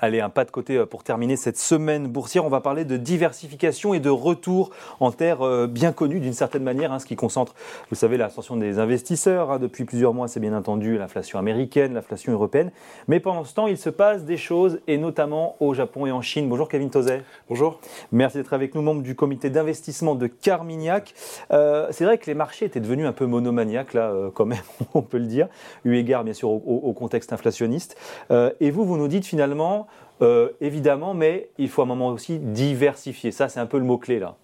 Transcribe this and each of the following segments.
Allez, un pas de côté euh, pour terminer cette semaine boursière. On va parler de diversification et de retour en terre euh, bien connue d'une certaine manière, hein, ce qui concentre, vous savez, l'attention des investisseurs. Hein. depuis plusieurs mois, c'est bien entendu l'inflation américaine, l'inflation européenne. Mais pendant ce temps, il se passe des choses, et notamment au Japon et en Chine. Bonjour Kevin Tozet. Bonjour. Merci d'être avec nous, membre du comité d'investissement de Carmignac. Euh, c'est vrai que les marchés étaient devenus un peu monomaniaques, là, quand même, on peut le dire, eu égard bien sûr au contexte inflationniste. et vous, vous nous dites finalement, euh, évidemment, mais il faut à un moment aussi diversifier. Ça, c'est un peu le mot-clé là.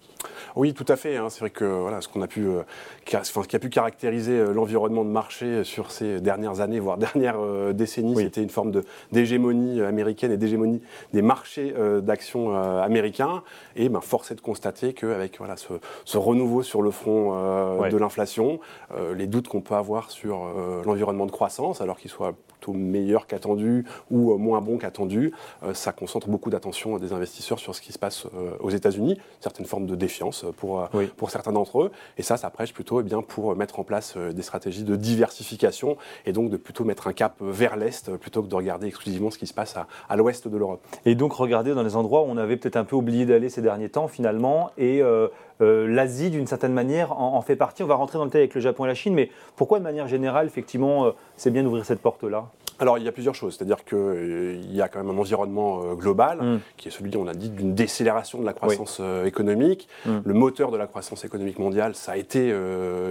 Oui, tout à fait. Hein. C'est vrai que voilà, ce qu'on a pu, euh, qui, a, pu caractériser euh, l'environnement de marché sur ces dernières années, voire dernières décennies, c'était une forme d'hégémonie américaine et d'hégémonie des marchés d'actions américains. Et ben, force est de constater qu'avec voilà, ce, renouveau sur le front de l'inflation, les doutes qu'on peut avoir sur l'environnement de croissance, alors qu'il soit meilleur qu'attendu ou euh, moins bon qu'attendu, euh, ça concentre beaucoup d'attention des investisseurs sur ce qui se passe euh, aux États-Unis, certaines formes de défiance pour, pour certains d'entre eux. Et ça, ça prêche plutôt eh bien, pour mettre en place des stratégies de diversification et donc de plutôt mettre un cap vers l'Est plutôt que de regarder exclusivement ce qui se passe à, à l'Ouest de l'Europe. Et donc regarder dans les endroits où on avait peut-être un peu oublié d'aller ces derniers temps finalement et l'Asie, d'une certaine manière, en, fait partie. On va rentrer dans le détail avec le Japon et la Chine, mais pourquoi, de manière générale, effectivement, c'est bien d'ouvrir cette porte-là? Alors, il y a plusieurs choses. C'est-à-dire qu'il euh, y a quand même un environnement euh, global, mm. qui est celui, on a dit, d'une décélération de la croissance euh, économique. Mm. Le moteur de la croissance économique mondiale, ça a été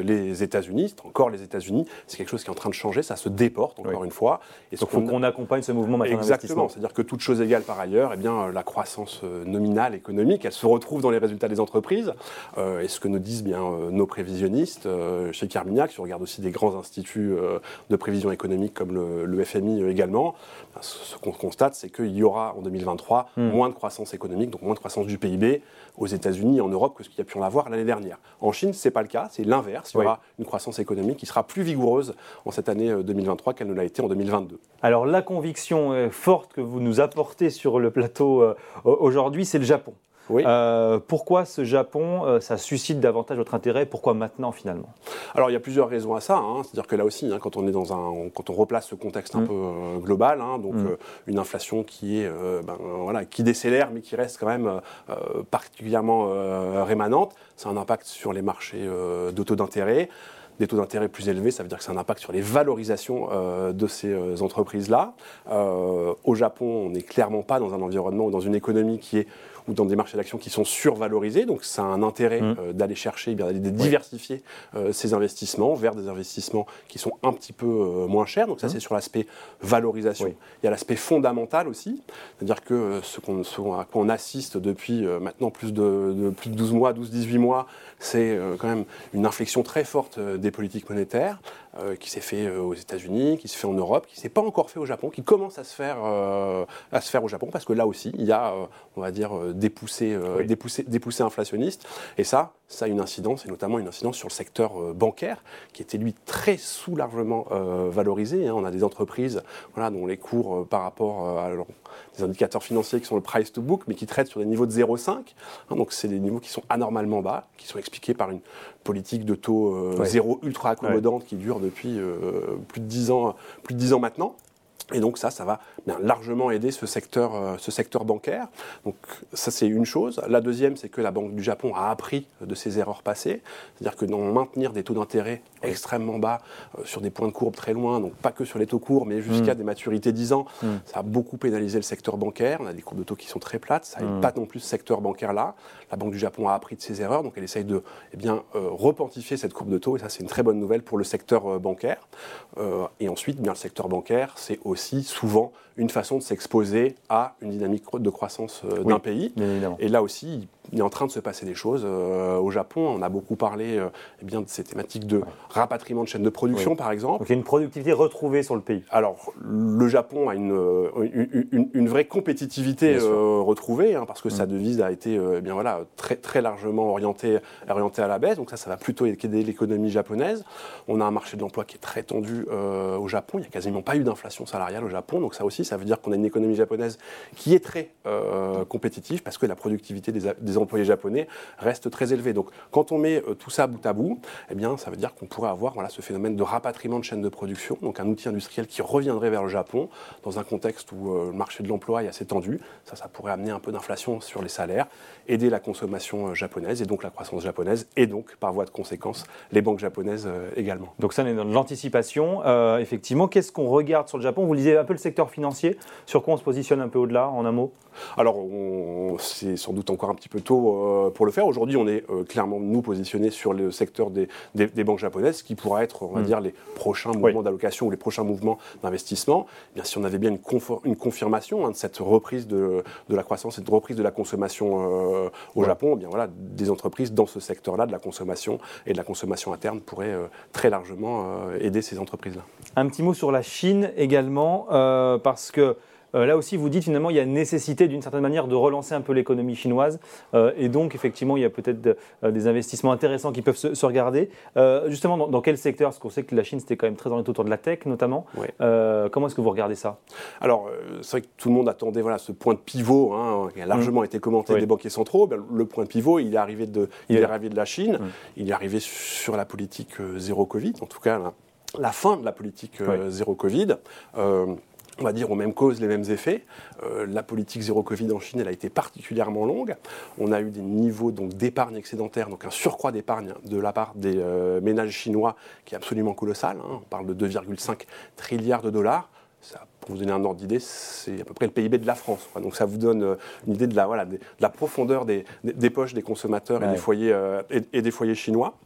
les États-Unis, c'est encore les États-Unis. C'est quelque chose qui est en train de changer, ça se déporte, encore une fois. Et Donc, il faut qu'on accompagne ce mouvement Exactement. C'est-à-dire que toute chose égale par ailleurs, eh bien, la croissance nominale économique, elle se retrouve dans les résultats des entreprises. et ce que nous disent bien nos prévisionnistes chez Carmignac, si on regarde aussi des grands instituts de prévision économique comme le, le euh, également, ben, ce qu'on constate, c'est qu'il y aura en 2023 hmm. moins de croissance économique, donc moins de croissance du PIB aux États-Unis et en Europe que ce qu'il y a pu en avoir l'année dernière. En Chine, ce n'est pas le cas, c'est l'inverse. Il y aura une croissance économique qui sera plus vigoureuse en cette année 2023 euh, qu'elle ne l'a été en 2022. Alors la conviction forte que vous nous apportez sur le plateau euh, aujourd'hui, c'est le Japon. Euh, pourquoi ce Japon, euh, ça suscite davantage votre intérêt? Pourquoi maintenant finalement? Alors il y a plusieurs raisons à ça. Hein. C'est-à-dire que là aussi, hein, quand on est dans un, quand on replace ce contexte un mm. peu euh, global, hein, donc mm. une inflation qui est, ben, voilà, qui décélère mais qui reste quand même particulièrement rémanente, ça a un impact sur les marchés de taux d'intérêt des taux d'intérêt plus élevés, ça veut dire que a un impact sur les valorisations de ces entreprises-là. au Japon, on n'est clairement pas dans un environnement ou dans une économie qui est ou dans des marchés d'actions qui sont survalorisés. Donc ça a un intérêt mmh. euh, d'aller chercher, eh d'aller diversifier euh, ces investissements vers des investissements qui sont un petit peu euh, moins chers. Donc ça mmh. c'est sur l'aspect valorisation. Il y a l'aspect fondamental aussi, c'est-à-dire que ce, qu'on, à quoi on assiste depuis maintenant plus de, plus de 12 mois, 12-18 mois, c'est quand même une inflexion très forte des politiques monétaires qui s'est fait aux États-Unis, qui se fait en Europe, qui ne s'est pas encore fait au Japon, qui commence à se faire, à se faire au Japon parce que là aussi il y a, on va dire, des poussées, euh, inflationnistes. Et ça, ça a une incidence, et notamment une incidence sur le secteur euh, bancaire, qui était lui très sous largement euh, valorisé. Hein. On a des entreprises voilà, dont les cours par rapport à des indicateurs financiers qui sont le price to book, mais qui traitent sur des niveaux de 0,5. Hein. donc c'est des niveaux qui sont anormalement bas, qui sont expliqués par une politique de taux zéro ultra accommodante qui dure depuis plus de 10 ans, plus de 10 ans maintenant. Et donc ça, ça va bien largement aider ce secteur, euh, ce secteur bancaire. Donc ça, c'est une chose. La deuxième, c'est que la Banque du Japon a appris de ses erreurs passées. C'est-à-dire que dans maintenir des taux d'intérêt extrêmement bas euh, sur des points de courbe très loin, donc pas que sur les taux courts, mais jusqu'à mm. des maturités 10 ans, mm. ça a beaucoup pénalisé le secteur bancaire. On a des courbes de taux qui sont très plates. Ça n'aide mm. pas non plus ce secteur bancaire-là. La Banque du Japon a appris de ses erreurs, donc elle essaye de eh bien, euh, repentifier cette courbe de taux. Et ça, c'est une très bonne nouvelle pour le secteur bancaire. et ensuite, bien, le secteur bancaire, c'est aussi souvent une façon de s'exposer à une dynamique de croissance euh, d'un pays. Et là aussi, il est en train de se passer des choses. Euh, au Japon, on a beaucoup parlé euh, eh bien, de ces thématiques de rapatriement de chaînes de production, par exemple. Donc il y a une productivité retrouvée sur le pays. Alors, le Japon a une, une, vraie compétitivité retrouvée, hein, parce que sa mm. devise a été eh bien, voilà, très, très largement orientée, orientée à la baisse. Donc ça, ça va plutôt aider l'économie japonaise. On a un marché de l'emploi qui est très tendu au Japon. Il n'y a quasiment pas eu d'inflation salariale au Japon. Donc ça aussi, ça veut dire qu'on a une économie japonaise qui est très euh, compétitive parce que la productivité des, des employés japonais reste très élevé. Donc quand on met tout ça bout à bout, eh bien, ça veut dire qu'on pourrait avoir voilà, ce phénomène de rapatriement de chaîne de production, donc un outil industriel qui reviendrait vers le Japon dans un contexte où le marché de l'emploi est assez tendu. Ça, ça pourrait amener un peu d'inflation sur les salaires, aider la consommation japonaise et donc la croissance japonaise, et donc par voie de conséquence les banques japonaises également. Donc ça, on est dans l'anticipation. effectivement, qu'est-ce qu'on regarde sur le Japon? Vous lisez un peu le secteur financier? Sur quoi on se positionne un peu au-delà, en un mot? Alors, c'est sans doute encore un petit peu euh, pour le faire. Aujourd'hui, on est euh, clairement, nous, positionnés sur le secteur des, banques japonaises, qui pourra être, on va hmm. dire, les prochains mouvements d'allocation ou les prochains mouvements d'investissement. Eh bien, si on avait bien une, une confirmation hein, de cette reprise de, la croissance et de reprise de la consommation euh, au Japon, eh bien voilà, des entreprises dans ce secteur-là de la consommation et de la consommation interne pourraient très largement aider ces entreprises-là. Un petit mot sur la Chine également, parce que là aussi, vous dites finalement il y a nécessité d'une certaine manière de relancer un peu l'économie chinoise. Euh, et donc, effectivement, il y a peut-être euh, des investissements intéressants qui peuvent se, regarder. justement, dans, quel secteur? Parce qu'on sait que la Chine, c'était quand même très orienté autour de la tech, notamment. comment est-ce que vous regardez ça? Alors, c'est vrai que tout le monde attendait voilà, ce point de pivot, hein, qui a largement mmh. été commenté des banquiers centraux. Ben, le point de pivot, il est arrivé de, il est arrivé de la Chine. Mmh. Il est arrivé sur la politique zéro Covid, en tout cas, la, fin de la politique zéro Covid on va dire aux mêmes causes, les mêmes effets. Euh, la politique zéro Covid en Chine, elle a été particulièrement longue. On a eu des niveaux d'épargne excédentaire, donc un surcroît d'épargne de la part des euh, ménages chinois qui est absolument colossal. Hein. On parle de 2,5 trilliards de dollars. Ça, pour vous donner un ordre d'idée, c'est à peu près le PIB de la France. Donc ça vous donne euh, une idée de la, voilà, de, la profondeur des, poches des consommateurs et, des foyers, et, des foyers chinois.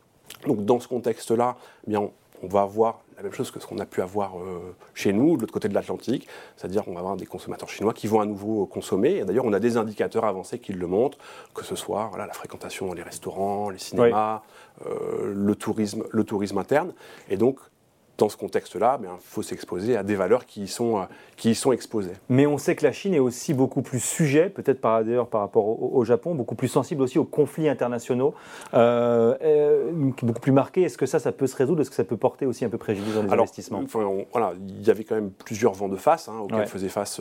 Donc dans ce contexte-là, eh bien, on va avoir la même chose que ce qu'on a pu avoir euh, chez nous, de l'autre côté de l'Atlantique, c'est-à-dire qu'on va avoir des consommateurs chinois qui vont à nouveau consommer. Et d'ailleurs, on a des indicateurs avancés qui le montrent, que ce soit la fréquentation dans les restaurants, les cinémas, euh, le, tourisme, le tourisme interne. Et donc, dans ce contexte-là, il faut s'exposer à des valeurs qui y, sont, euh, qui sont exposées. Mais on sait que la Chine est aussi beaucoup plus sujet, peut-être par ailleurs par rapport au, Japon, beaucoup plus sensible aussi aux conflits internationaux, euh, euh, beaucoup plus marqué. Est-ce que ça, ça peut se résoudre? Est-ce que ça peut porter aussi un peu préjudice dans les investissements? voilà, Il y avait quand même plusieurs vents de face hein, auxquels faisait face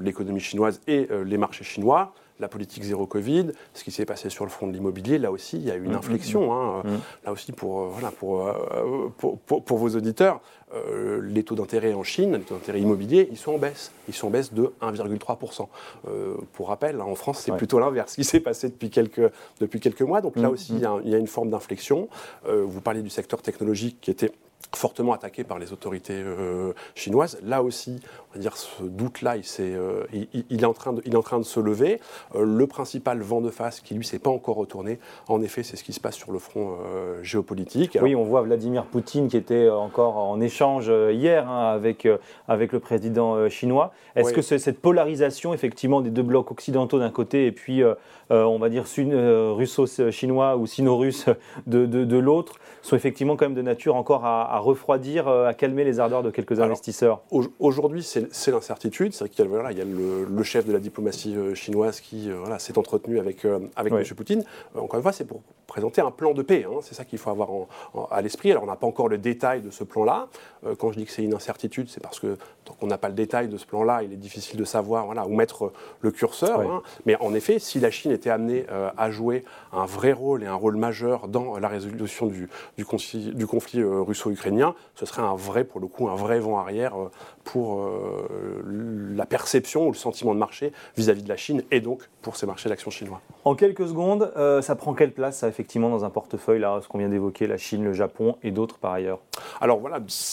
l'économie chinoise et les marchés chinois la politique zéro Covid, ce qui s'est passé sur le front de l'immobilier, là aussi, il y a eu une mmh, inflexion. Mmh, hein, mmh. Là aussi, pour, euh, voilà, euh, pour, pour, pour, vos auditeurs, euh, les taux d'intérêt en Chine, les taux d'intérêt immobiliers, ils sont en baisse. Ils sont en baisse de 1,3%. pour rappel, hein, en France, c'est plutôt l'inverse qui s'est passé depuis quelques, depuis quelques mois. Donc là aussi, il y, a, il y, a, une forme d'inflexion. vous parlez du secteur technologique qui était fortement attaqué par les autorités euh, chinoises. Là aussi, on va dire, ce doute-là, il, euh, il, est en train de, il est en train de se lever. Euh, le principal vent de face qui, lui, s'est pas encore retourné, en effet, c'est ce qui se passe sur le front géopolitique. oui, on voit Vladimir Poutine qui était encore en échange hier hein, avec, avec le président chinois. Est-ce que cette polarisation, effectivement, des deux blocs occidentaux d'un côté et puis, on va dire, russo-chinois ou sino-russe de, de, de l'autre, sont effectivement quand même de nature encore à à refroidir, euh, à calmer les ardeurs de quelques investisseurs? Aujourd'hui, c'est l'incertitude. C'est qu'il y a, voilà, il y a le, chef de la diplomatie euh, chinoise qui euh, voilà, s'est entretenu avec, avec M. Poutine. encore une fois, c'est pour présenter un plan de paix. Hein. C'est ça qu'il faut avoir à l'esprit. Alors, on n'a pas encore le détail de ce plan-là. Quand je dis que c'est une incertitude, c'est parce que tant qu'on n'a pas le détail de ce plan-là, il est difficile de savoir voilà, où mettre le curseur. Hein. Mais en effet, si la Chine était amenée à jouer un vrai rôle et un rôle majeur dans la résolution du, du conflit, du conflit russo-ukrainien, ce serait un vrai, pour le coup, un vrai vent arrière euh, pour euh, la perception ou le sentiment de marché vis-à-vis de la Chine et donc pour ces marchés d'action chinois. En quelques secondes, euh, ça prend quelle place, ça, effectivement, dans un portefeuille, là, ce qu'on vient d'évoquer, la Chine, le Japon et d'autres par ailleurs? Alors voilà,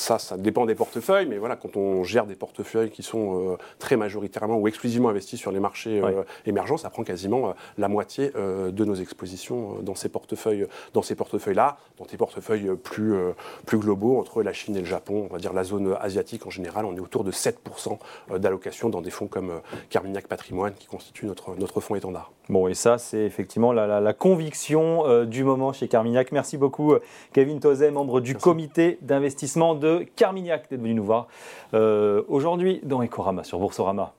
ça, ça dépend des portefeuilles, mais voilà, quand on gère des portefeuilles qui sont très majoritairement ou exclusivement investis sur les marchés émergents, ça prend quasiment la moitié de nos expositions dans ces portefeuilles, dans ces portefeuilles-là, dans des portefeuilles plus, plus globaux entre la Chine et le Japon, on va dire la zone asiatique en général, on est autour de 7% euh, d'allocation dans des fonds comme euh, Carmignac Patrimoine qui constituent notre, notre fonds étendard. Bon, et ça, c'est effectivement la, conviction euh, du moment chez Carmignac. Merci beaucoup, Kevin Tozet, membre du comité d'investissement de Carmignac, d'être venu nous voir aujourd'hui dans Ecorama sur Boursorama.